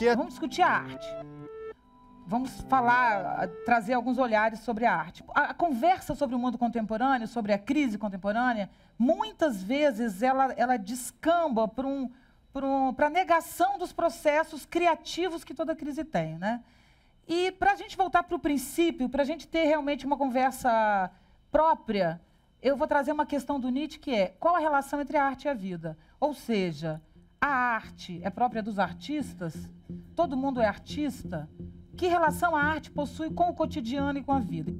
que Vamos discutir a arte. Vamos falar, trazer alguns olhares sobre a arte. A, a, conversa sobre o mundo contemporâneo, sobre a crise contemporânea, muitas vezes ela, ela descamba para um, um, a negação dos processos criativos que toda crise tem. Né? E para a gente voltar para o princípio, para a gente ter realmente uma conversa própria, eu vou trazer uma questão do Nietzsche que é qual a relação entre a arte e a vida? Ou seja, a arte é própria dos artistas? Todo mundo é artista? Que relação a arte possui com o cotidiano e com a vida?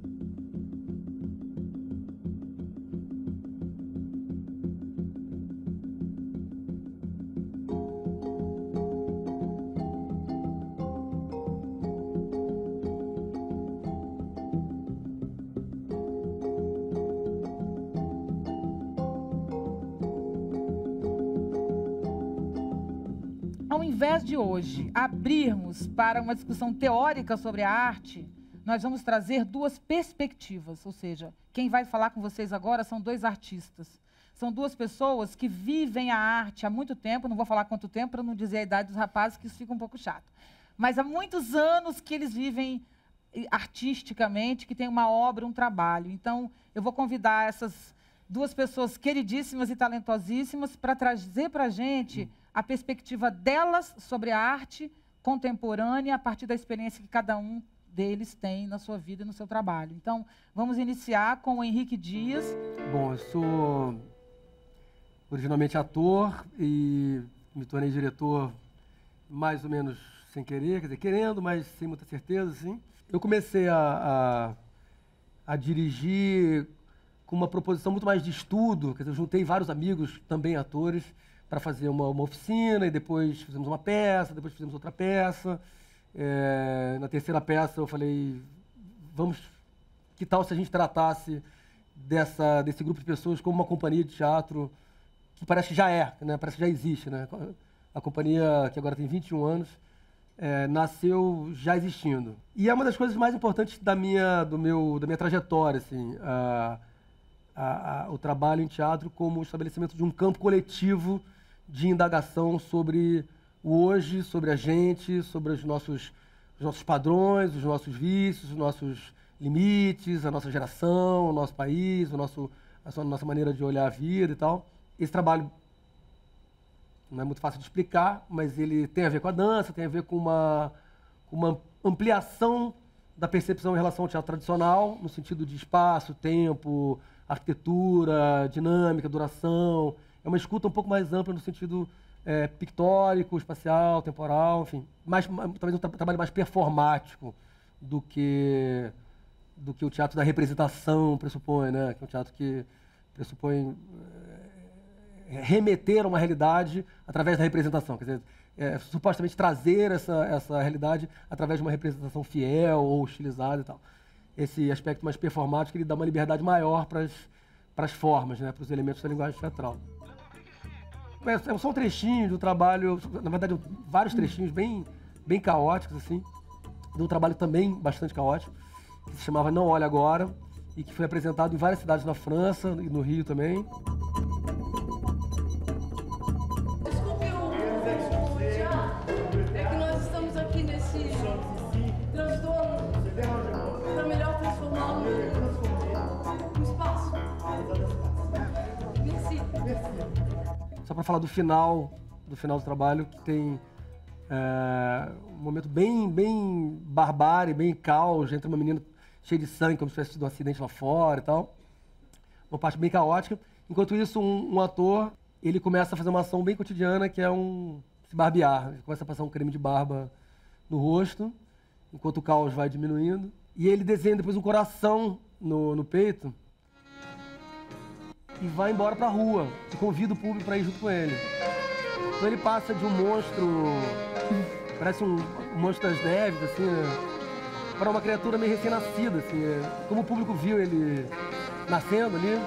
Invés de hoje abrirmos para uma discussão teórica sobre a arte, nós vamos trazer duas perspectivas. Ou seja, quem vai falar com vocês agora são dois artistas. São duas pessoas que vivem a arte há muito tempo, não vou falar quanto tempo para não dizer a idade dos rapazes, que isso fica um pouco chato. Mas há muitos anos que eles vivem eh, artisticamente, que têm uma obra, um trabalho. Então, eu vou convidar essas duas pessoas queridíssimas e talentosíssimas para trazer para a gente a perspectiva delas sobre a arte contemporânea a partir da experiência que cada um deles tem na sua vida e no seu trabalho. Então, vamos iniciar com o Henrique Dias. Bom, eu sou originalmente ator e me tornei diretor mais ou menos sem querer, quer dizer, querendo, mas sem muita certeza, sim. Eu comecei a, a, a dirigir com uma proposição muito mais de estudo, quer dizer, eu juntei vários amigos, também atores, para fazer uma, uma, oficina e depois fizemos uma peça, depois fizemos outra peça. É, na terceira peça eu falei, vamos, que tal se a gente tratasse dessa, desse grupo de pessoas como uma companhia de teatro que parece que já é, né? parece que já existe. Né? A companhia, que agora tem 21 anos, é, nasceu já existindo. E é uma das coisas mais importantes da minha, do meu, da minha trajetória, assim, a, a, a, o trabalho em teatro como o estabelecimento de um campo coletivo de indagação sobre o hoje, sobre a gente, sobre os nossos, os nossos padrões, os nossos vícios, os nossos limites, a nossa geração, o nosso país, o nosso, a nossa maneira de olhar a vida e tal. Esse trabalho não é muito fácil de explicar, mas ele tem a ver com a dança, tem a ver com uma, uma ampliação da percepção em relação ao teatro tradicional, no sentido de espaço, tempo, arquitetura, dinâmica, duração, é uma escuta um pouco mais ampla no sentido é, pictórico, espacial, temporal, enfim, mais, talvez um tra trabalho mais performático do que do que o teatro da representação pressupõe, né? Que é um teatro que pressupõe é, remeter a uma realidade através da representação, quer dizer, é, supostamente trazer essa essa realidade através de uma representação fiel ou estilizada e tal. Esse aspecto mais performático ele dá uma liberdade maior para as formas, né? Para os elementos da linguagem teatral. É, são trechinhos do trabalho, na verdade, vários trechinhos bem, bem caóticos, assim, de um trabalho também bastante caótico, que se chamava Não Olhe Agora, e que foi apresentado em várias cidades na França e no Rio também. Só para falar do final, do final do trabalho, que tem é, um momento bem, bem barbárie, bem caos, entra uma menina cheia de sangue, como se tivesse tido um acidente lá fora e tal. Uma parte bem caótica. Enquanto isso, um, um ator, ele começa a fazer uma ação bem cotidiana, que é um se barbear. Ele começa a passar um creme de barba no rosto, enquanto o caos vai diminuindo. E ele desenha depois um coração no, no peito, e vai embora pra rua e convida o público para ir junto com ele. Então ele passa de um monstro, parece um monstro das neves, assim, para uma criatura meio recém-nascida, assim. Como o público viu ele nascendo ali,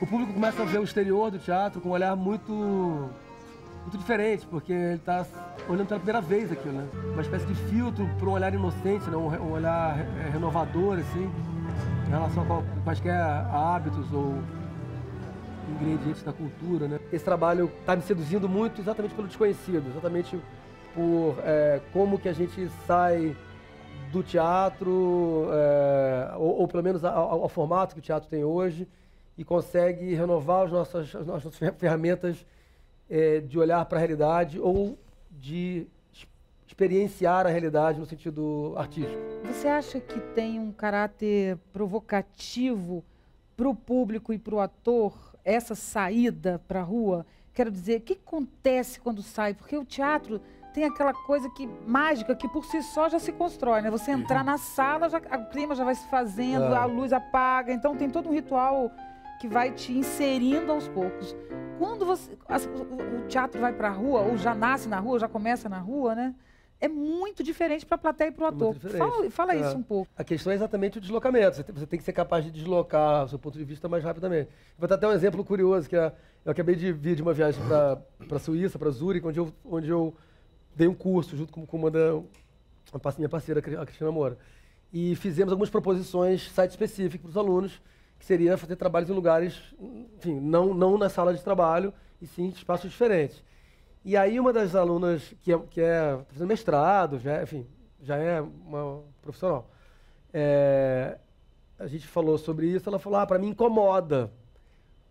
o público começa a ver o exterior do teatro com um olhar muito, muito diferente, porque ele está olhando pela primeira vez aquilo, né? Uma espécie de filtro para um olhar inocente, né? um, olhar renovador, assim, em relação a quaisquer hábitos ou ingredientes da cultura, né? Esse trabalho está me seduzindo muito exatamente pelo desconhecido, exatamente por é, como que a gente sai do teatro, é, ou, ou, pelo menos ao, ao, formato que o teatro tem hoje, e consegue renovar as nossas, as nossas ferramentas é, de olhar para a realidade ou de experienciar a realidade no sentido artístico. Você acha que tem um caráter provocativo para o público e para o ator essa saída para a rua? Quero dizer, o que acontece quando sai? Porque o teatro tem aquela coisa que mágica que por si só já se constrói, né? Você entrar na sala, já, o clima já vai se fazendo, é. a luz apaga, então tem todo um ritual que vai te inserindo aos poucos. Quando você, o, teatro vai para a rua, ou já nasce na rua, já começa na rua, né? É muito diferente para a plateia e para o ator. Fala, fala é. isso um pouco. A questão é exatamente o deslocamento. Você tem, você tem, que ser capaz de deslocar o seu ponto de vista mais rapidamente. Vou dar até um exemplo curioso, que é, eu acabei de vir de uma viagem para a Suíça, para Zurique, onde eu, onde eu dei um curso junto com, com uma da minha parceira, a Cristina Moura. E fizemos algumas proposições site-específicas para os alunos, que seria fazer trabalhos em lugares, enfim, não, não na sala de trabalho, e sim em espaços diferentes. E aí uma das alunas que é, que é tá fazendo mestrado, já, enfim, já é uma profissional, é, a gente falou sobre isso, ela falou, ah, para mim incomoda,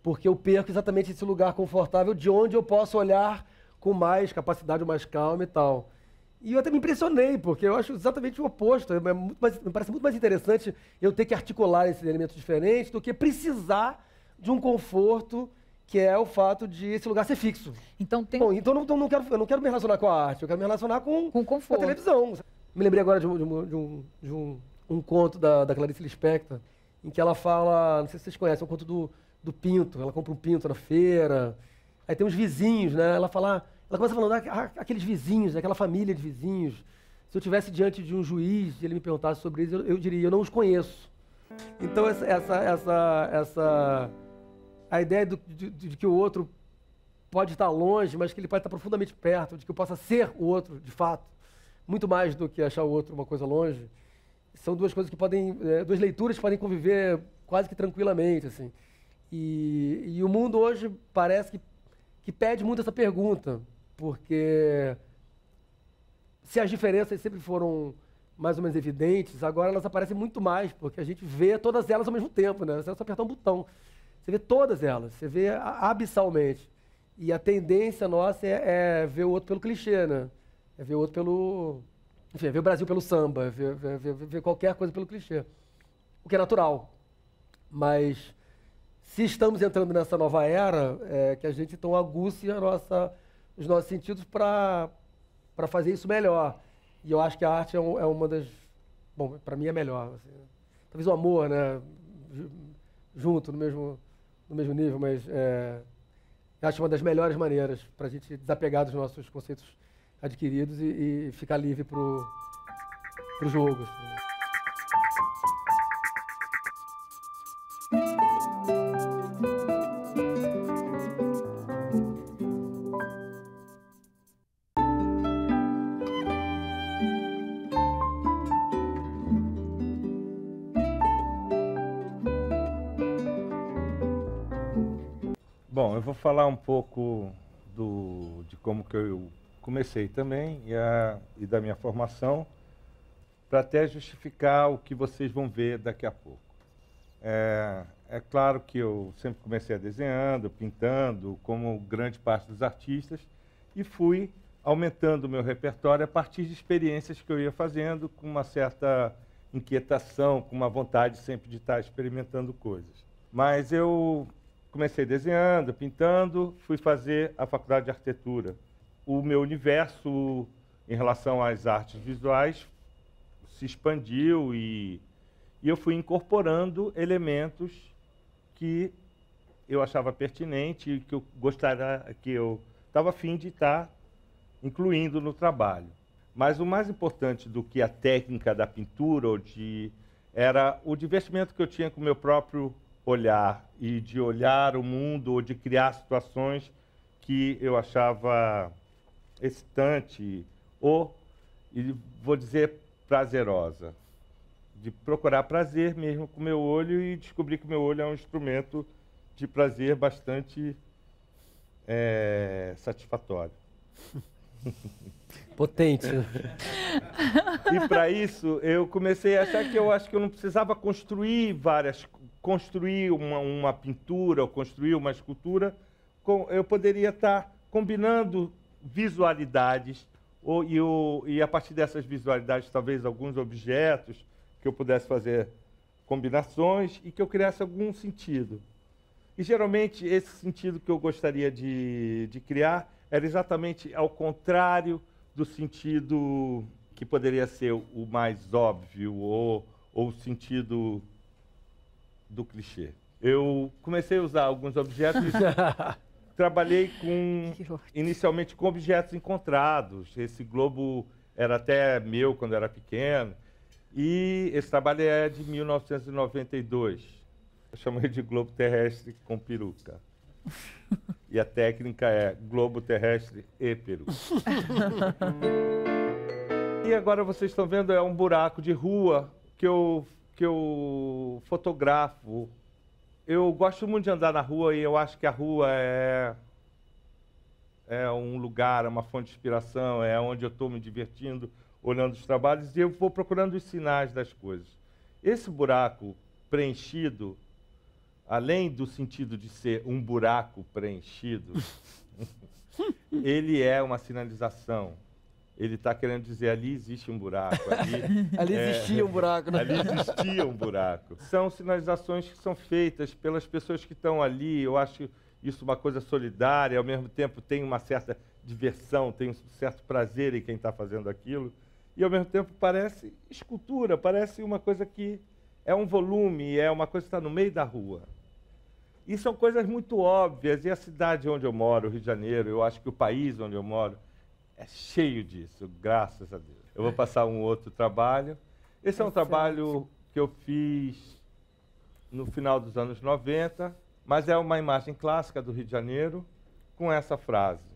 porque eu perco exatamente esse lugar confortável de onde eu posso olhar com mais capacidade, mais calma e tal. E eu até me impressionei, porque eu acho exatamente o oposto. É mais, me parece muito mais interessante eu ter que articular esses elementos diferentes do que precisar de um conforto que é o fato de esse lugar ser fixo. Então tem. Bom, então não, então não quero, eu não quero me relacionar com a arte, eu quero me relacionar com, com, com a televisão. Me lembrei agora de um, de um, de um, de um, um conto da, da Clarice Lispector, em que ela fala, não sei se vocês conhecem, é um conto do, do pinto. Ela compra um pinto na feira, aí tem uns vizinhos, né? Ela fala ela começa falando, ah, aqueles vizinhos, aquela família de vizinhos. Se eu tivesse diante de um juiz e ele me perguntasse sobre isso, eu, eu diria, eu não os conheço. Então essa, essa, essa, essa a ideia do, de, de, que o outro pode estar longe, mas que ele pode estar profundamente perto, de que eu possa ser o outro, de fato, muito mais do que achar o outro uma coisa longe, são duas coisas que podem, é, duas leituras que podem conviver quase que tranquilamente, assim. E, e o mundo hoje parece que, que pede muito essa pergunta, porque se as diferenças sempre foram mais ou menos evidentes, agora elas aparecem muito mais, porque a gente vê todas elas ao mesmo tempo, né? É só apertar um botão. Você vê todas elas, você vê abissalmente. E a tendência nossa é, é ver o outro pelo clichê, né? É ver o outro pelo. Enfim, é ver o Brasil pelo samba, é ver, ver, ver, ver qualquer coisa pelo clichê. O que é natural. Mas se estamos entrando nessa nova era, é que a gente então aguce a nossa os nossos sentidos para fazer isso melhor. E eu acho que a arte é, um, é uma das. Bom, para mim é melhor. Assim. Talvez o amor, né? Junto, no mesmo, no mesmo nível, mas é, acho uma das melhores maneiras para a gente desapegar dos nossos conceitos adquiridos e, e ficar livre para o jogo. Assim. Vou falar um pouco do, de como que eu comecei também e, a, e da minha formação, para até justificar o que vocês vão ver daqui a pouco. É, é claro que eu sempre comecei a desenhando, pintando, como grande parte dos artistas, e fui aumentando o meu repertório a partir de experiências que eu ia fazendo, com uma certa inquietação, com uma vontade sempre de estar experimentando coisas. Mas eu comecei desenhando, pintando, fui fazer a faculdade de arquitetura. O meu universo em relação às artes visuais se expandiu e, e eu fui incorporando elementos que eu achava pertinente e que eu gostaria, que eu estava afim de estar incluindo no trabalho. Mas o mais importante do que a técnica da pintura ou de era o divertimento que eu tinha com o meu próprio olhar e de olhar o mundo ou de criar situações que eu achava excitante ou, e vou dizer, prazerosa. De procurar prazer mesmo com o meu olho e descobrir que o meu olho é um instrumento de prazer bastante é, satisfatório. Potente. e para isso eu comecei a achar que eu acho que eu não precisava construir várias, construir uma, uma pintura ou construir uma escultura, eu poderia estar combinando visualidades ou, e, o, e a partir dessas visualidades talvez alguns objetos que eu pudesse fazer combinações e que eu criasse algum sentido. E geralmente esse sentido que eu gostaria de, de criar era exatamente ao contrário do sentido que poderia ser o mais óbvio ou, ou o sentido do clichê. Eu comecei a usar alguns objetos. trabalhei com inicialmente com objetos encontrados. Esse globo era até meu quando era pequeno. E esse trabalho é de 1992. Eu chamo ele de globo terrestre com peruca. E a técnica é globo terrestre e peruca. e agora vocês estão vendo é um buraco de rua que eu que eu fotografo. Eu gosto muito de andar na rua e eu acho que a rua é é um lugar, é uma fonte de inspiração, é onde eu estou me divertindo, olhando os trabalhos e eu vou procurando os sinais das coisas. Esse buraco preenchido além do sentido de ser um buraco preenchido, ele é uma sinalização. Ele está querendo dizer ali existe um buraco. Ali, ali é, existia um buraco. Né? Ali existia um buraco. São sinalizações que são feitas pelas pessoas que estão ali. Eu acho isso uma coisa solidária, ao mesmo tempo tem uma certa diversão, tem um certo prazer em quem está fazendo aquilo. E ao mesmo tempo parece escultura, parece uma coisa que é um volume, é uma coisa que está no meio da rua. E são coisas muito óbvias. E a cidade onde eu moro, o Rio de Janeiro, eu acho que o país onde eu moro, é cheio disso, graças a Deus. Eu vou passar um outro trabalho. Esse é um trabalho que eu fiz no final dos anos 90, mas é uma imagem clássica do Rio de Janeiro com essa frase.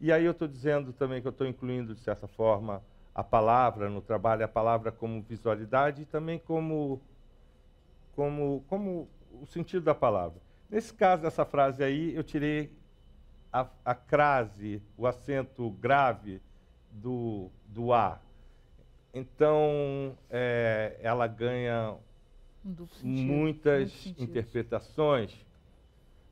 E aí eu estou dizendo também que eu estou incluindo, de certa forma, a palavra no trabalho, a palavra como visualidade e também como, como, como o sentido da palavra. Nesse caso dessa frase aí, eu tirei a, a crase, o acento grave do, do A. Então, é, ela ganha um muitas interpretações,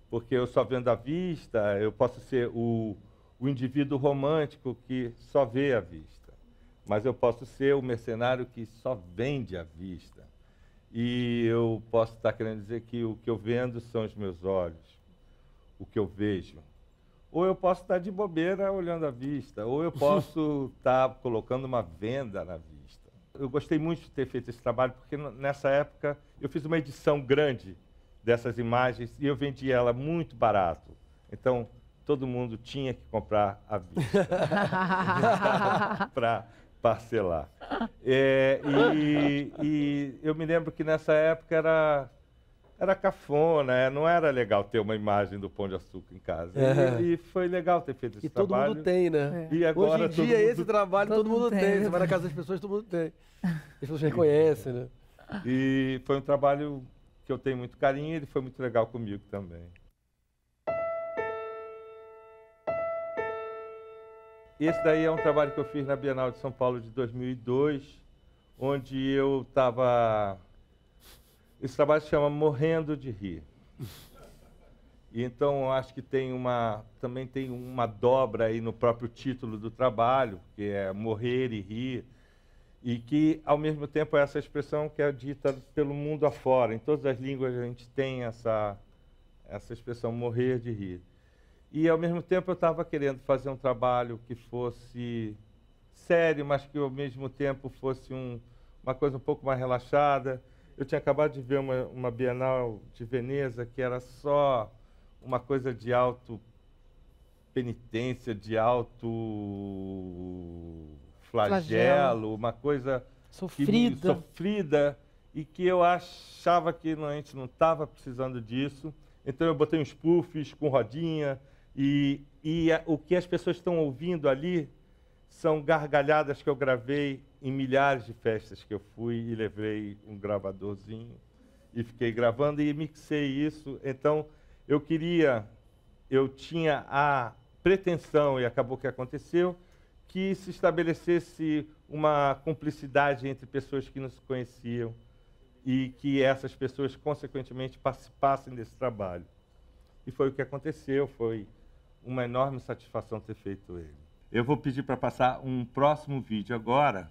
porque eu só vendo a vista, eu posso ser o, o indivíduo romântico que só vê a vista, mas eu posso ser o mercenário que só vende a vista. E eu posso estar querendo dizer que o que eu vendo são os meus olhos, o que eu vejo. Ou eu posso estar de bobeira olhando a vista, ou eu posso estar colocando uma venda na vista. Eu gostei muito de ter feito esse trabalho, porque nessa época eu fiz uma edição grande dessas imagens e eu vendi ela muito barato. Então, todo mundo tinha que comprar à vista para parcelar. É, e, e, eu me lembro que nessa época era, era cafona, é, não era legal ter uma imagem do Pão de Açúcar em casa. É. E, e, foi legal ter feito esse e trabalho. E todo mundo tem, né? É. E agora, Hoje em dia, mundo... esse trabalho todo, todo mundo tem. tem. Você vai na casa das pessoas, todo mundo tem. As pessoas reconhecem, né? E foi um trabalho que eu tenho muito carinho e ele foi muito legal comigo também. Esse daí é um trabalho que eu fiz na Bienal de São Paulo de 2002, onde eu estava... Esse trabalho se chama Morrendo de Rir. E então acho que tem uma também tem uma dobra aí no próprio título do trabalho, que é morrer e rir, e que ao mesmo tempo é essa expressão que é dita pelo mundo afora. Em todas as línguas a gente tem essa essa expressão morrer de rir. E, ao mesmo tempo, eu estava querendo fazer um trabalho que fosse sério, mas que, ao mesmo tempo, fosse um, uma coisa um pouco mais relaxada. Eu tinha acabado de ver uma, uma Bienal de Veneza que era só uma coisa de auto penitência, de alto flagelo, flagelo. uma coisa sofrida. Que, sofrida e que eu achava que a gente não estava precisando disso. Então eu botei uns puffs com rodinha, e, e a, o que as pessoas estão ouvindo ali são gargalhadas que eu gravei em milhares de festas que eu fui e levei um gravadorzinho e fiquei gravando e mixei isso. Então, eu queria, eu tinha a pretensão, e acabou que aconteceu, que se estabelecesse uma cumplicidade entre pessoas que não se conheciam e que essas pessoas, consequentemente, participassem desse trabalho. E foi o que aconteceu, foi uma enorme satisfação ter feito ele. Eu vou pedir para passar um próximo vídeo agora,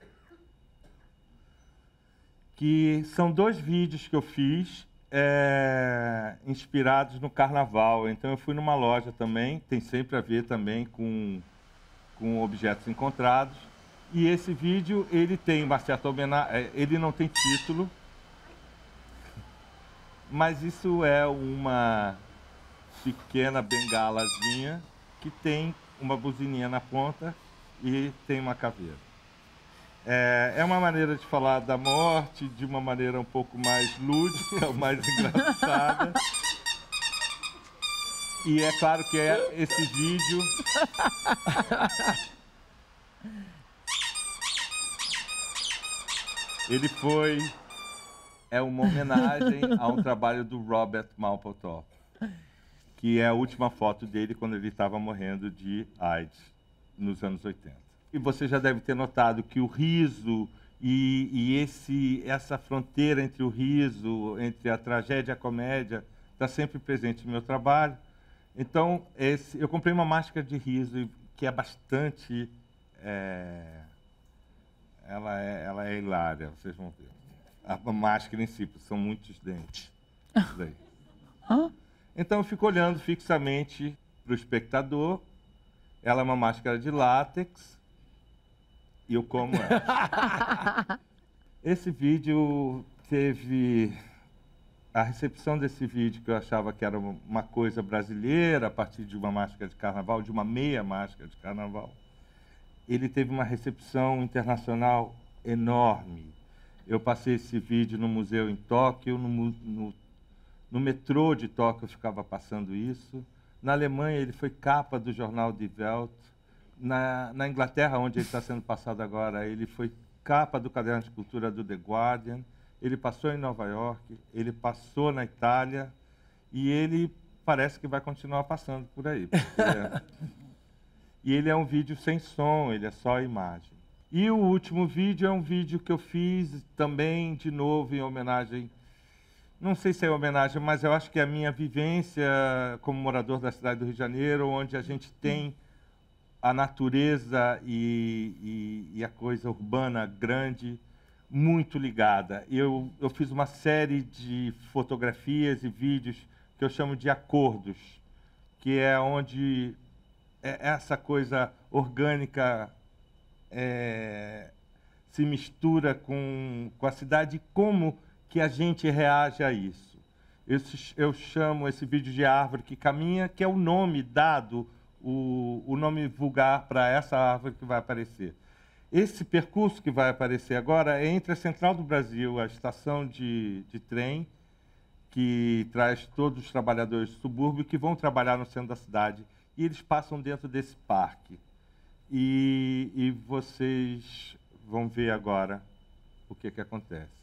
que são dois vídeos que eu fiz é, inspirados no carnaval. Então eu fui numa loja também, tem sempre a ver também com, com objetos encontrados. E esse vídeo ele tem uma certa homenagem, é, ele não tem título, mas isso é uma pequena bengalazinha que tem uma buzininha na ponta e tem uma caveira. É, é uma maneira de falar da morte de uma maneira um pouco mais lúdica, mais engraçada. E é claro que é esse vídeo. Ele foi. É uma homenagem a um trabalho do Robert Mapplethorpe que é a última foto dele quando ele estava morrendo de AIDS nos anos 80. E você já deve ter notado que o riso e, e esse, essa fronteira entre o riso, entre a tragédia e a comédia, está sempre presente no meu trabalho. Então, esse, eu comprei uma máscara de riso que é bastante. É, ela, é, ela é hilária, vocês vão ver. A máscara em si, são muitos dentes. Então eu fico olhando fixamente para o espectador. Ela é uma máscara de látex e eu como ela. Esse vídeo teve a recepção desse vídeo que eu achava que era uma coisa brasileira a partir de uma máscara de carnaval, de uma meia máscara de carnaval. Ele teve uma recepção internacional enorme. Eu passei esse vídeo no museu em Tóquio, no, no no metrô de Tóquio ficava passando isso. Na Alemanha, ele foi capa do jornal Die Welt. Na, na Inglaterra, onde ele está sendo passado agora, ele foi capa do caderno de cultura do The Guardian. Ele passou em Nova York, ele passou na Itália e ele parece que vai continuar passando por aí. É... e ele é um vídeo sem som, ele é só imagem. E o último vídeo é um vídeo que eu fiz também, de novo, em homenagem não sei se é homenagem, mas eu acho que é a minha vivência como morador da cidade do Rio de Janeiro, onde a gente tem a natureza e, e, e a coisa urbana grande muito ligada. Eu, eu fiz uma série de fotografias e vídeos que eu chamo de acordos, que é onde é essa coisa orgânica é, se mistura com, com a cidade como que a gente reage a isso. Eu, eu chamo esse vídeo de árvore que caminha, que é o nome dado, o, o nome vulgar para essa árvore que vai aparecer. Esse percurso que vai aparecer agora é entre a Central do Brasil, a estação de, de trem, que traz todos os trabalhadores do subúrbio que vão trabalhar no centro da cidade, e eles passam dentro desse parque. E, e vocês vão ver agora o que, que acontece.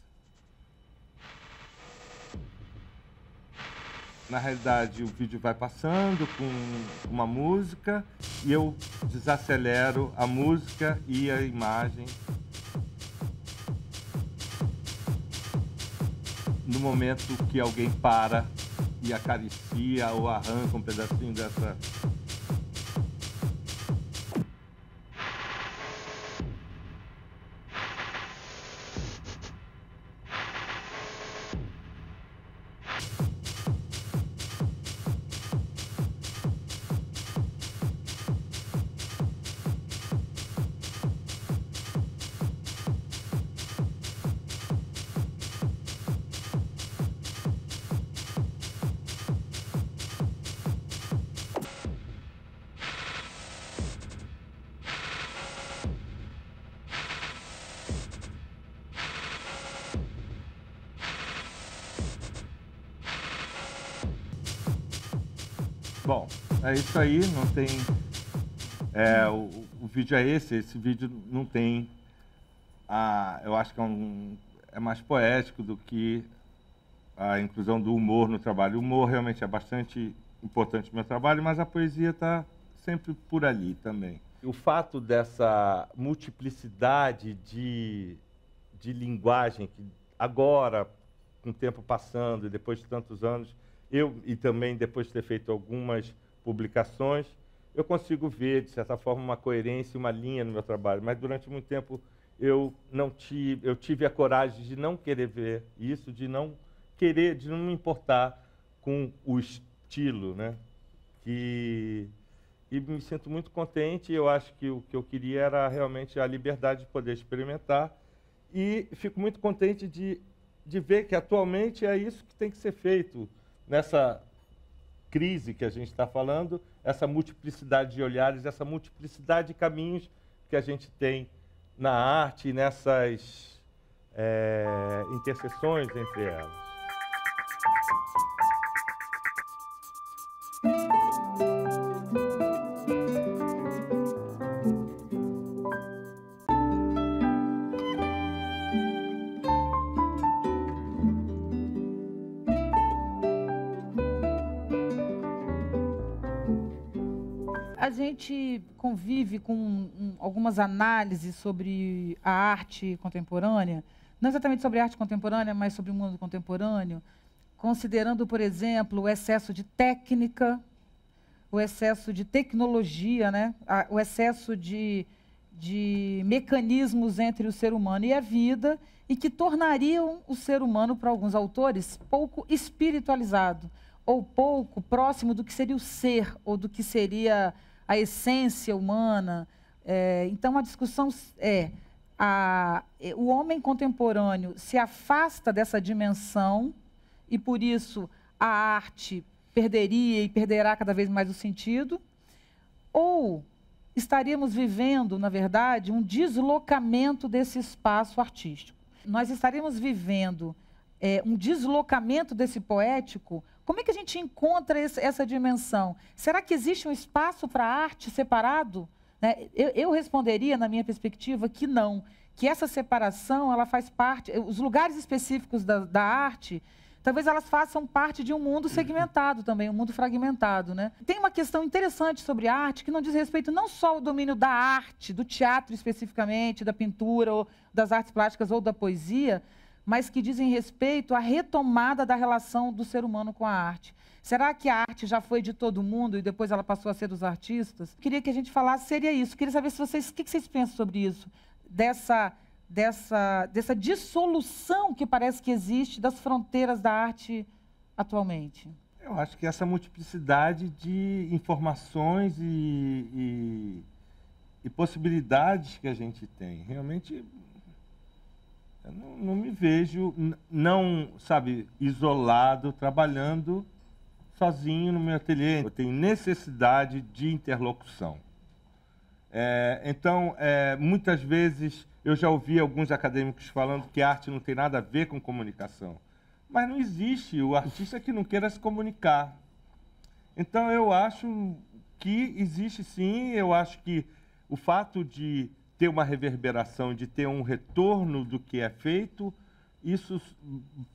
Na realidade, o vídeo vai passando com uma música e eu desacelero a música e a imagem. No momento que alguém para e acaricia ou arranca um pedacinho dessa é isso aí, não tem. É, o, o, vídeo é esse, esse vídeo não tem. A, eu acho que é, um, é mais poético do que a inclusão do humor no trabalho. O humor realmente é bastante importante no meu trabalho, mas a poesia está sempre por ali também. o fato dessa multiplicidade de, de linguagem que agora, com o tempo passando e depois de tantos anos, eu e também depois de ter feito algumas publicações, eu consigo ver, de certa forma, uma coerência, uma linha no meu trabalho. Mas durante muito tempo eu não tive, eu tive a coragem de não querer ver isso, de não querer, de não me importar com o estilo, né? Que e me sinto muito contente. Eu acho que o que eu queria era realmente a liberdade de poder experimentar e fico muito contente de, de ver que atualmente é isso que tem que ser feito nessa crise que a gente está falando, essa multiplicidade de olhares, essa multiplicidade de caminhos que a gente tem na arte, nessas é, interseções entre elas. Convive com um, algumas análises sobre a arte contemporânea, não exatamente sobre a arte contemporânea, mas sobre o mundo contemporâneo, considerando, por exemplo, o excesso de técnica, o excesso de tecnologia, né? o excesso de, de mecanismos entre o ser humano e a vida, e que tornariam o ser humano, para alguns autores, pouco espiritualizado, ou pouco próximo do que seria o ser, ou do que seria a essência humana. É, então, a discussão é, a, é, o homem contemporâneo se afasta dessa dimensão e, por isso, a arte perderia e perderá cada vez mais o sentido? Ou estaríamos vivendo, na verdade, um deslocamento desse espaço artístico? Nós estaríamos vivendo é, um deslocamento desse poético como é que a gente encontra esse, essa dimensão? Será que existe um espaço para a arte separado? Né? Eu, eu, responderia, na minha perspectiva, que não. Que essa separação ela faz parte. Os lugares específicos da, da arte talvez elas façam parte de um mundo segmentado também, um mundo fragmentado. Né? Tem uma questão interessante sobre arte que não diz respeito não só ao domínio da arte, do teatro especificamente, da pintura, ou das artes plásticas ou da poesia, mas que dizem respeito à retomada da relação do ser humano com a arte. Será que a arte já foi de todo mundo e depois ela passou a ser dos artistas? Queria que a gente falasse, seria isso. Queria saber se vocês, o que vocês pensam sobre isso, dessa, dessa, dessa dissolução que parece que existe das fronteiras da arte atualmente. Eu acho que essa multiplicidade de informações e, e, e possibilidades que a gente tem, realmente não, não me vejo, não, sabe, isolado, trabalhando sozinho no meu ateliê. Eu tenho necessidade de interlocução. É, então, é, muitas vezes eu já ouvi alguns acadêmicos falando que arte não tem nada a ver com comunicação. Mas não existe o artista que não queira se comunicar. Então, eu acho que existe sim, eu acho que o fato de ter uma reverberação, de ter um retorno do que é feito, isso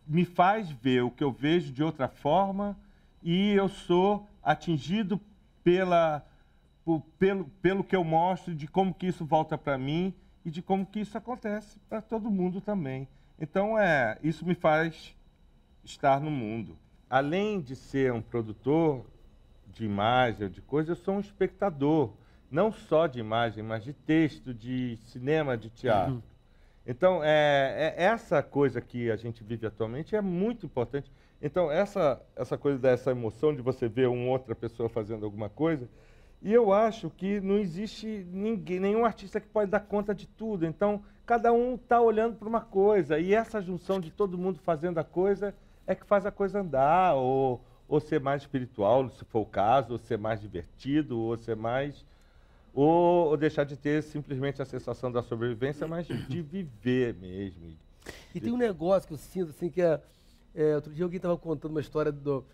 me faz ver o que eu vejo de outra forma e eu sou atingido pela, por, pelo, pelo que eu mostro, de como que isso volta para mim e de como que isso acontece para todo mundo também. Então, é, isso me faz estar no mundo. Além de ser um produtor de imagem, de coisa, eu sou um espectador não só de imagem, mas de texto, de cinema, de teatro. Uhum. Então, é, é, essa coisa que a gente vive atualmente é muito importante. Então, essa, essa coisa dessa emoção de você ver uma outra pessoa fazendo alguma coisa, e eu acho que não existe ninguém, nenhum artista que pode dar conta de tudo. Então, cada um está olhando para uma coisa, e essa junção de todo mundo fazendo a coisa é que faz a coisa andar, ou, ou ser mais espiritual, se for o caso, ou ser mais divertido, ou ser mais ou, ou, deixar de ter simplesmente a sensação da sobrevivência, mas de viver mesmo. E tem um negócio que eu sinto, assim, que é, é outro dia alguém estava contando uma história do,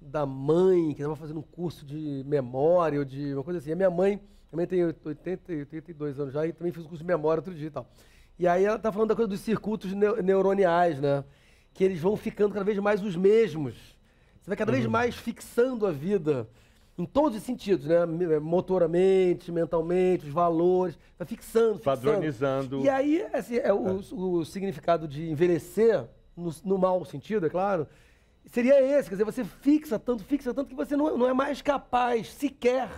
da mãe, que estava fazendo um curso de memória, ou de uma coisa assim. A minha mãe, também tem 80, 82 anos já, e também fez um curso de memória outro dia e tal. E aí ela está falando da coisa dos circuitos neuroniais, né? Que eles vão ficando cada vez mais os mesmos. Você vai cada vez uhum. mais fixando a vida em todos os sentidos, né? Motoramente, mentalmente, os valores, vai fixando, fixando. Padronizando. E aí, assim, é, o, o significado de envelhecer, no, no mau sentido, é claro, seria esse. Quer dizer, você fixa tanto, fixa tanto que você não, não é mais capaz, sequer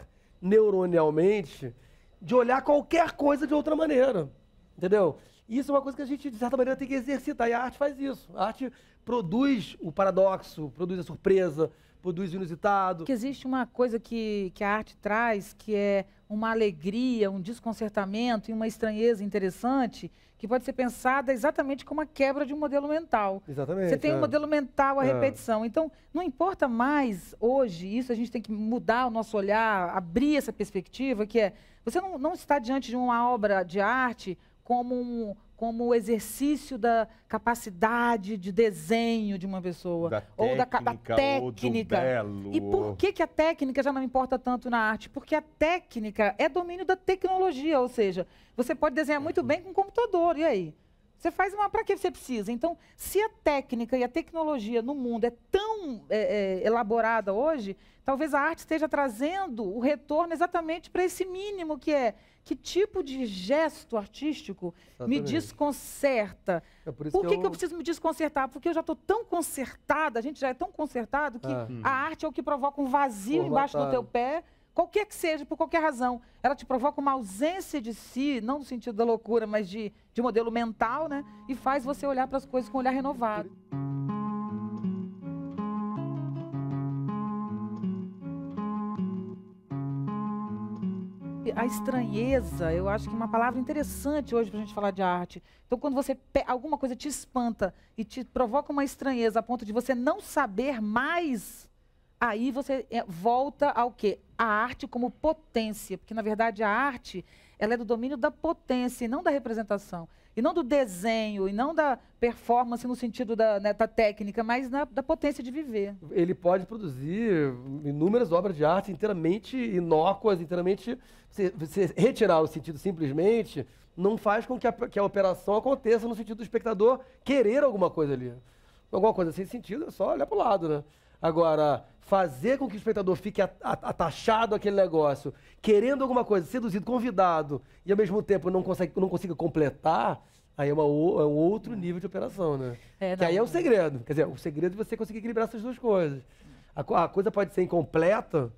neuronalmente, de olhar qualquer coisa de outra maneira. Entendeu? Isso é uma coisa que a gente, de certa maneira, tem que exercitar. E a arte faz isso. A arte produz o paradoxo, produz a surpresa, produz o inusitado. Que existe uma coisa que, que a arte traz, que é uma alegria, um desconcertamento e uma estranheza interessante, que pode ser pensada exatamente como a quebra de um modelo mental. Exatamente. Você tem é. um modelo mental, a É. repetição. Então, não importa mais hoje, isso a gente tem que mudar o nosso olhar, abrir essa perspectiva, que é, você não, não está diante de uma obra de arte como um como o exercício da capacidade de desenho de uma pessoa Da ou da, ca- da técnica, técnica. belo, E por que, que a técnica já não importa tanto na arte? Porque a técnica é domínio da tecnologia, ou seja, você pode desenhar muito bem com computador, e aí? Você faz uma. Para que você precisa? Então, se a técnica e a tecnologia no mundo é tão é, é, elaborada hoje, talvez a arte esteja trazendo o retorno exatamente para esse mínimo que é que tipo de gesto artístico me Exatamente. desconcerta? É por isso Por que, que eu eu preciso me desconcertar? Porque eu já estou tão consertada, a gente já é tão consertado que Ah. a arte é o que provoca um vazio embaixo do Formatado. teu pé, qualquer que seja, por qualquer razão. Ela te provoca uma ausência de si, não no sentido da loucura, mas de, de modelo mental, né? E faz você olhar para as coisas com um olhar renovado. A estranheza, eu acho que é uma palavra interessante hoje para a gente falar de arte. Então, quando você alguma coisa te espanta e te provoca uma estranheza a ponto de você não saber mais, aí você é, volta ao quê? A arte como potência, porque na verdade a arte ela é do domínio da potência e não da representação, e não do desenho, e não da performance no sentido da, né, da técnica, mas na- da potência de viver. ele pode produzir inúmeras obras de arte inteiramente inócuas, inteiramente. Você, retirar o sentido simplesmente não faz com que a, que a operação aconteça no sentido do espectador querer alguma coisa ali. Alguma coisa sem sentido é só olhar para o lado, né? Agora, fazer com que o espectador fique atachado àquele negócio, querendo alguma coisa, seduzido, convidado, e ao mesmo tempo não, consegue, não consiga completar, aí é, uma, é um outro nível de operação, né? É, que aí é o segredo. Quer dizer, o segredo é você conseguir equilibrar essas duas coisas. A, a coisa pode ser incompleta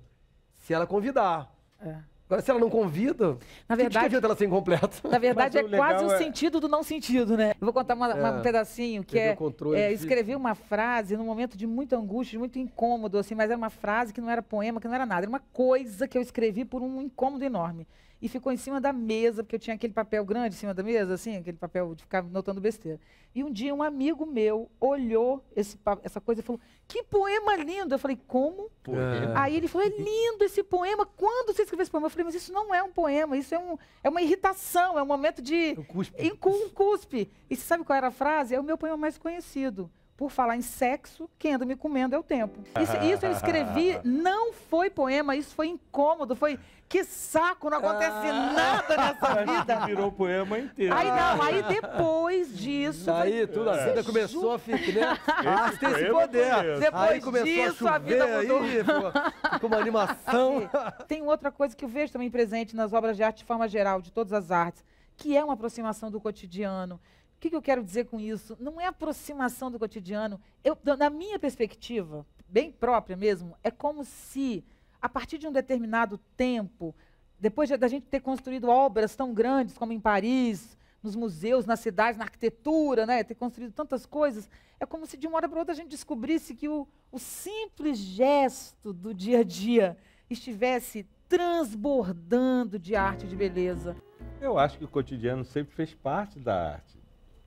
se ela convidar. É. Agora, se ela não convida, Na que verdade- adianta ela ser incompleta? Na verdade, é quase o é- sentido do não sentido, né? Eu vou contar uma- uma- um É, pedacinho que é, é escrevi uma frase num momento de muita angústia, de muito incômodo, assim, mas era uma frase que não era poema, que não era nada, era uma coisa que eu escrevi por um incômodo enorme. E ficou em cima da mesa, porque eu tinha aquele papel grande em cima da mesa, assim, aquele papel de ficar notando besteira. E um dia um amigo meu olhou esse, essa coisa e falou: Que poema lindo! Eu falei: Como? É. Aí ele falou: é lindo esse poema. Quando você escreveu esse poema? Eu falei: mas isso não é um poema, isso é, um, é uma irritação, é um momento de. Eu cuspo. Em cu- um cuspe. E você sabe qual era a frase? É o meu poema mais conhecido. Por falar em sexo, quem anda me comendo é o tempo. Isso, isso eu escrevi, não foi poema, isso foi incômodo, foi que saco, não acontece Ah. nada nessa vida. Virou o poema inteiro. Aí não, aí depois disso. Aí tudo a vida começou a ficar, né? A arte tem esse poder. Depois aí começou disso, a a vida mudou. aí, ficou- ficou uma animação. Tem outra coisa que eu vejo também presente nas obras de arte de forma geral, de todas as artes, que é uma aproximação do cotidiano. O que, que eu quero dizer com isso? Não é aproximação do cotidiano. Eu, na minha perspectiva, bem própria mesmo, é como se, a partir de um determinado tempo, depois de- da gente ter construído obras tão grandes como em Paris, nos museus, nas cidades, na arquitetura, né, ter construído tantas coisas, é como se de uma hora para outra a gente descobrisse que o, o simples gesto do dia a dia estivesse transbordando de arte e de beleza. Eu acho que o cotidiano sempre fez parte da arte,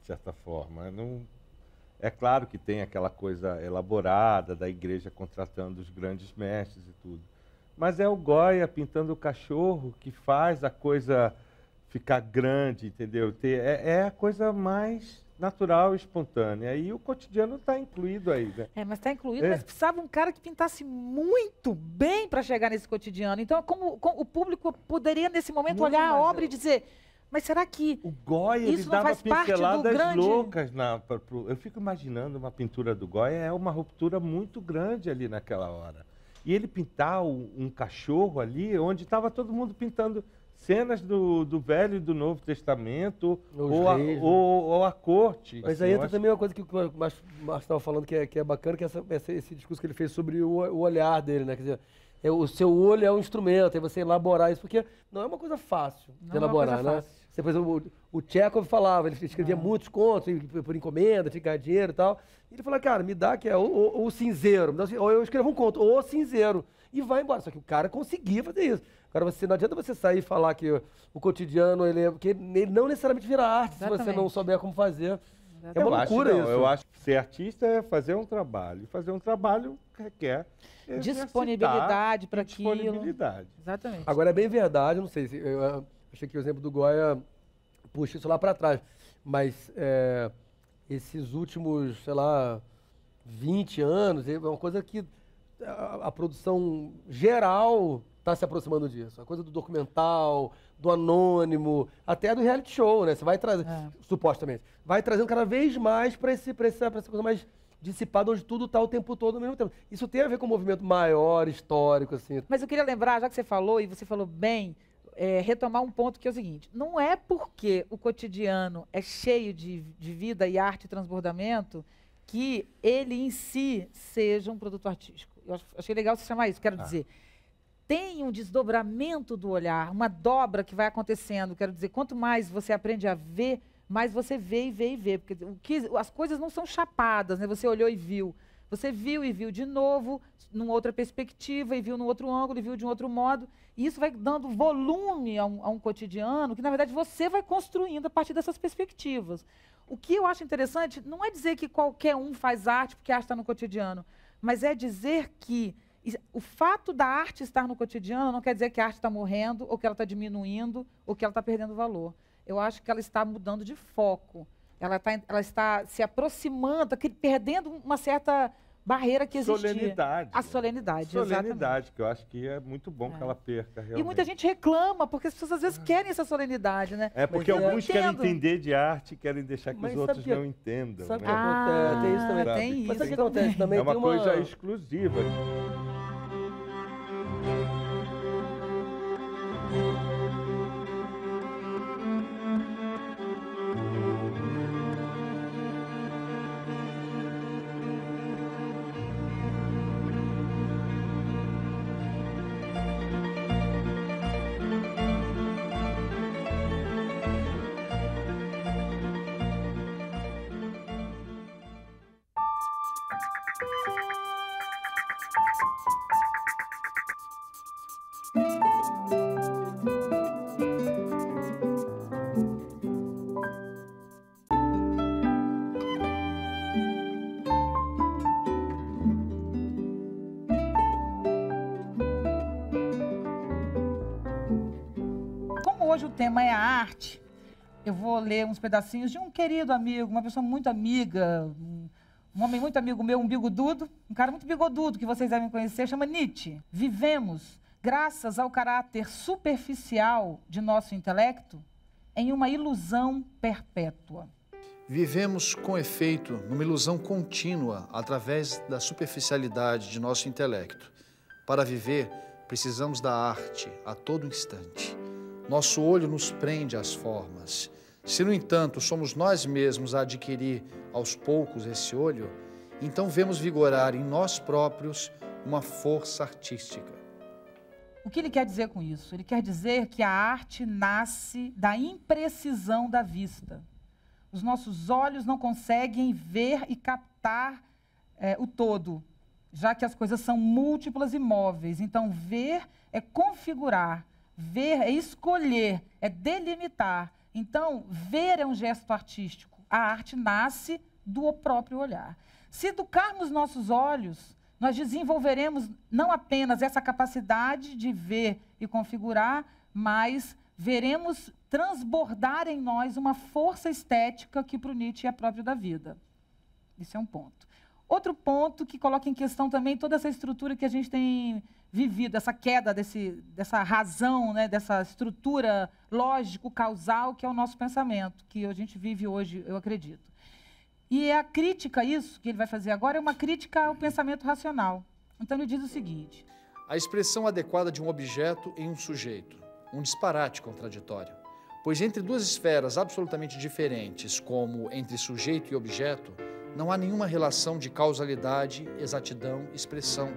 de certa forma. Não... É claro que tem aquela coisa elaborada da igreja contratando os grandes mestres e tudo. Mas é o Goya pintando o cachorro que faz a coisa ficar grande, entendeu? É, é a coisa mais natural e espontânea. E o cotidiano está incluído aí, né? É, mas está incluído, É. mas precisava um cara que pintasse muito bem para chegar nesse cotidiano. Então, como, como o público poderia, nesse momento, Não, olhar a obra é- e dizer, mas será que O Goya, ele Isso não dava faz pinceladas grande- loucas. Na, pra- pro- eu fico imaginando uma pintura do Goya, é uma ruptura muito grande ali naquela hora. E ele pintar um, um cachorro ali, onde estava todo mundo pintando cenas do, do Velho e do Novo Testamento, ou a, reis, né? ou, ou a corte. Mas assim, aí entra acho- também uma coisa que o Márcio estava falando que é, que é bacana, que é essa, essa- esse discurso que ele fez sobre o, o olhar dele, né? Quer dizer, é, o seu olho é um instrumento, é você elaborar isso, porque não é uma coisa fácil Não de é uma elaborar, coisa né? fácil. Você, por exemplo, o, o Chekhov falava, ele escrevia muitos contos e por, encomenda, tinha que ganhar dinheiro e tal. E ele falou, cara, me dá que é o, o, o cinzeiro, dá ou eu escrevo um conto, o cinzeiro, e vai embora. Só que o cara conseguia fazer isso. Agora, você, não adianta você sair e falar que o cotidiano, ele é, porque ele não necessariamente vira arte se você não Exatamente. souber como fazer. É Eu uma acho loucura não, isso. Eu acho que ser artista é fazer um trabalho. E fazer um trabalho requer Disponibilidade para aquilo. Disponibilidade. Exatamente. Agora é bem verdade, não sei se eu achei que o exemplo do Goya puxa isso lá para trás, mas eh, esses últimos, sei lá, 20 anos, é uma coisa que a, a produção geral está se aproximando disso. A coisa do documental, do anônimo, até do reality show, né? Você vai trazer, É. supostamente, vai trazendo cada vez mais para esse, pra essa, pra essa coisa mais dissipada, onde tudo está o tempo todo ao mesmo tempo. Isso tem a ver com um movimento maior, histórico, assim. Mas eu queria lembrar, já que você falou, e você falou bem, é, retomar um ponto que é o seguinte: não é porque o cotidiano é cheio de, de vida e arte e transbordamento que ele em si seja um produto artístico. Eu ach- achei legal você chamar isso. Quero Ah. dizer, tem um desdobramento do olhar, uma dobra que vai acontecendo. Quero dizer, quanto mais você aprende a ver, mais você vê e vê e vê. Porque o que, as coisas não são chapadas, né? Você olhou e viu. Você viu e viu de novo, numa outra perspectiva, e viu num outro ângulo, e viu de um outro modo. E isso vai dando volume a um, a um cotidiano que, na verdade, você vai construindo a partir dessas perspectivas. O que eu acho interessante não é dizer que qualquer um faz arte porque a arte está no cotidiano, mas é dizer que o fato da arte estar no cotidiano não quer dizer que a arte está morrendo, ou que ela está diminuindo, ou que ela está perdendo valor. Eu acho que ela está mudando de foco. Ela, tá, ela está se aproximando, perdendo uma certa barreira que existia. Solenidade. A solenidade, exatamente. Solenidade, que eu acho que é muito bom que ela perca realmente. E muita gente reclama, porque as pessoas às vezes querem essa solenidade, né? É porque Mas eu alguns querem entender de arte e querem deixar que Mas os outros que- não entendam. sabe né? que acontece? Tem isso também. Ah, tem Mas Mas sabe o isso. que acontece também? é uma Tem coisa exclusiva. Arte, eu vou ler uns pedacinhos de um querido amigo, uma pessoa muito amiga, um, homem muito amigo meu, um bigodudo, um cara muito bigodudo que vocês devem conhecer, chama Nietzsche. Vivemos, graças ao caráter superficial de nosso intelecto, em uma ilusão perpétua. Vivemos, com efeito, numa ilusão contínua através da superficialidade de nosso intelecto. Para viver, precisamos da arte a todo instante. Nosso olho nos prende às formas. Se, no entanto, somos nós mesmos a adquirir aos poucos esse olho, então vemos vigorar em nós próprios uma força artística. O que ele quer dizer com isso? Ele quer dizer que a arte nasce da imprecisão da vista. Os nossos olhos não conseguem ver e captar eh, o todo, já que as coisas são múltiplas e móveis. Então, ver é configurar, ver é escolher, é delimitar. Então, ver é um gesto artístico. A arte nasce do próprio olhar. Se educarmos nossos olhos, nós desenvolveremos não apenas essa capacidade de ver e configurar, mas veremos transbordar em nós uma força estética que para o Nietzsche é próprio da vida. Isso é um ponto. Outro ponto que coloca em questão também toda essa estrutura que a gente tem vivido, essa queda desse, dessa razão, né, dessa estrutura lógico-causal que é o nosso pensamento, que a gente vive hoje, eu acredito. E a crítica isso que ele vai fazer agora é uma crítica ao pensamento racional. Então ele diz o seguinte: a expressão adequada de um objeto em um sujeito, um disparate contraditório. Pois entre duas esferas absolutamente diferentes, como entre sujeito e objeto, não há nenhuma relação de causalidade, exatidão, expressão,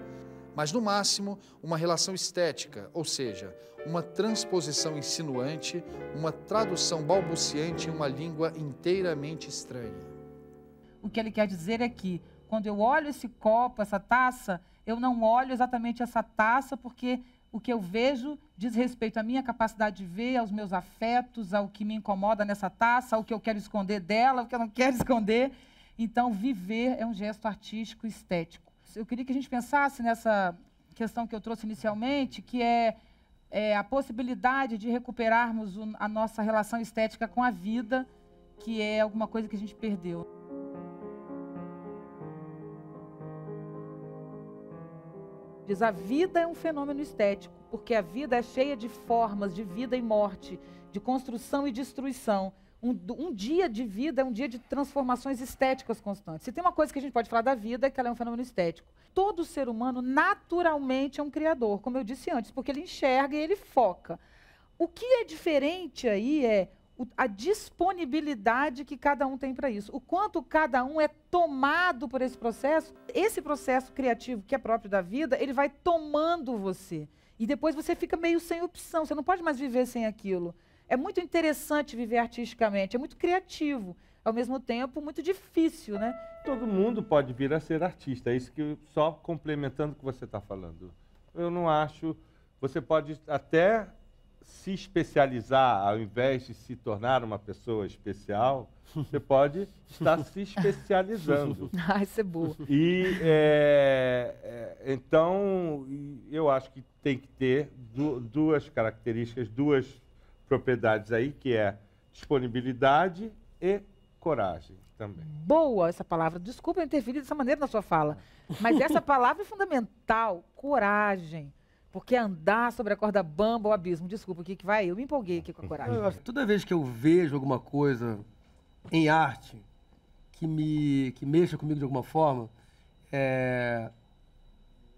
mas no máximo uma relação estética, ou seja, uma transposição insinuante, uma tradução balbuciante em uma língua inteiramente estranha. O que ele quer dizer é que quando eu olho esse copo, essa taça, eu não olho exatamente essa taça porque o que eu vejo diz respeito à minha capacidade de ver, aos meus afetos, ao que me incomoda nessa taça, ao que eu quero esconder dela, ao que eu não quero esconder. Então, viver é um gesto artístico estético. Eu queria que a gente pensasse nessa questão que eu trouxe inicialmente, que é, é a possibilidade de recuperarmos o, a nossa relação estética com a vida, que é alguma coisa que a gente perdeu. Diz a vida é um fenômeno estético, porque a vida é cheia de formas de vida e morte, de construção e destruição. Um, um, dia de vida é um dia de transformações estéticas constantes. Se tem uma coisa que a gente pode falar da vida, é que ela é um fenômeno estético. Todo ser humano, naturalmente, é um criador, como eu disse antes, porque ele enxerga e ele foca. O que é diferente aí é a disponibilidade que cada um tem para isso, o quanto cada um é tomado por esse processo. Esse processo criativo que é próprio da vida, ele vai tomando você. E depois você fica meio sem opção, você não pode mais viver sem aquilo. É muito interessante viver artisticamente, é muito criativo, ao mesmo tempo muito difícil, né? Todo mundo pode vir a ser artista, é isso que só complementando o que você está falando. Eu não acho. Você pode até se especializar, ao invés de se tornar uma pessoa especial, você pode estar se especializando. ah, isso é boa. E é, é, então eu acho que tem que ter du duas características, duas propriedades aí, que é disponibilidade e coragem também. Boa essa palavra. Desculpa eu interferir dessa maneira na sua fala, mas essa palavra é fundamental, coragem. Porque andar sobre a corda bamba, o abismo. Desculpa, o que, que vai? Eu me empolguei aqui com a coragem. Eu, toda vez que eu vejo alguma coisa em arte que me que mexa comigo de alguma forma, é,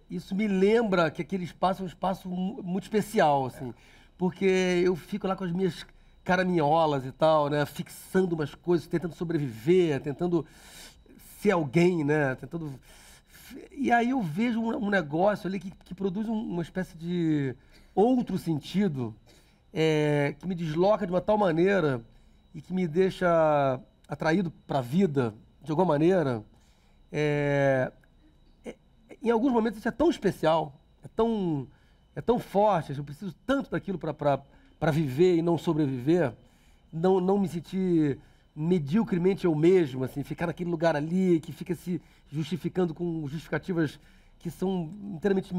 isso me lembra que aquele espaço é um espaço muito especial, assim. Porque eu fico lá com as minhas caraminholas e tal, né? Fixando umas coisas, tentando sobreviver, tentando ser alguém, né? Tentando e aí eu vejo um, negócio ali que, que produz um, uma espécie de outro sentido, é, que me desloca de uma tal maneira e que me deixa atraído para a vida de alguma maneira. É, é, em alguns momentos isso é tão especial, é tão, é tão forte, eu preciso tanto daquilo para viver e não sobreviver, não, não me sentir mediocremente eu mesmo, assim, ficar naquele lugar ali, que fica se justificando com justificativas que são inteiramente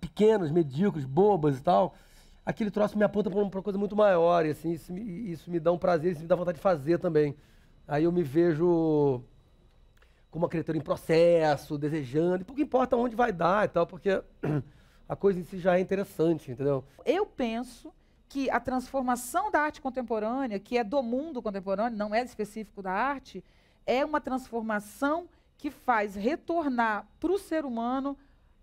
pequenas, medíocres, bobas e tal, aquele troço me aponta para uma coisa muito maior, e assim, isso me, isso me dá um prazer, isso me dá vontade de fazer também. Aí eu me vejo como uma criatura em processo, desejando, e pouco importa onde vai dar e tal, porque a coisa em si já é interessante, entendeu? Eu penso que a transformação da arte contemporânea, que é do mundo contemporâneo, não é específico da arte, é uma transformação que faz retornar para o ser humano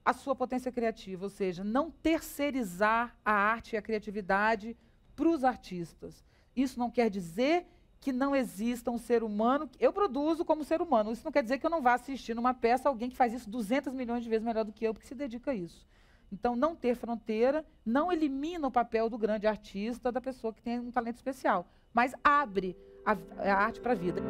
a sua potência criativa, ou seja, não terceirizar a arte e a criatividade para os artistas. Isso não quer dizer que não exista um ser humano. Eu produzo como ser humano. Isso não quer dizer que eu não vá assistir numa peça alguém que faz isso 200 milhões de vezes melhor do que eu, porque se dedica a isso. Então, não ter fronteira não elimina o papel do grande artista, da pessoa que tem um talento especial, mas abre a, a arte para a vida.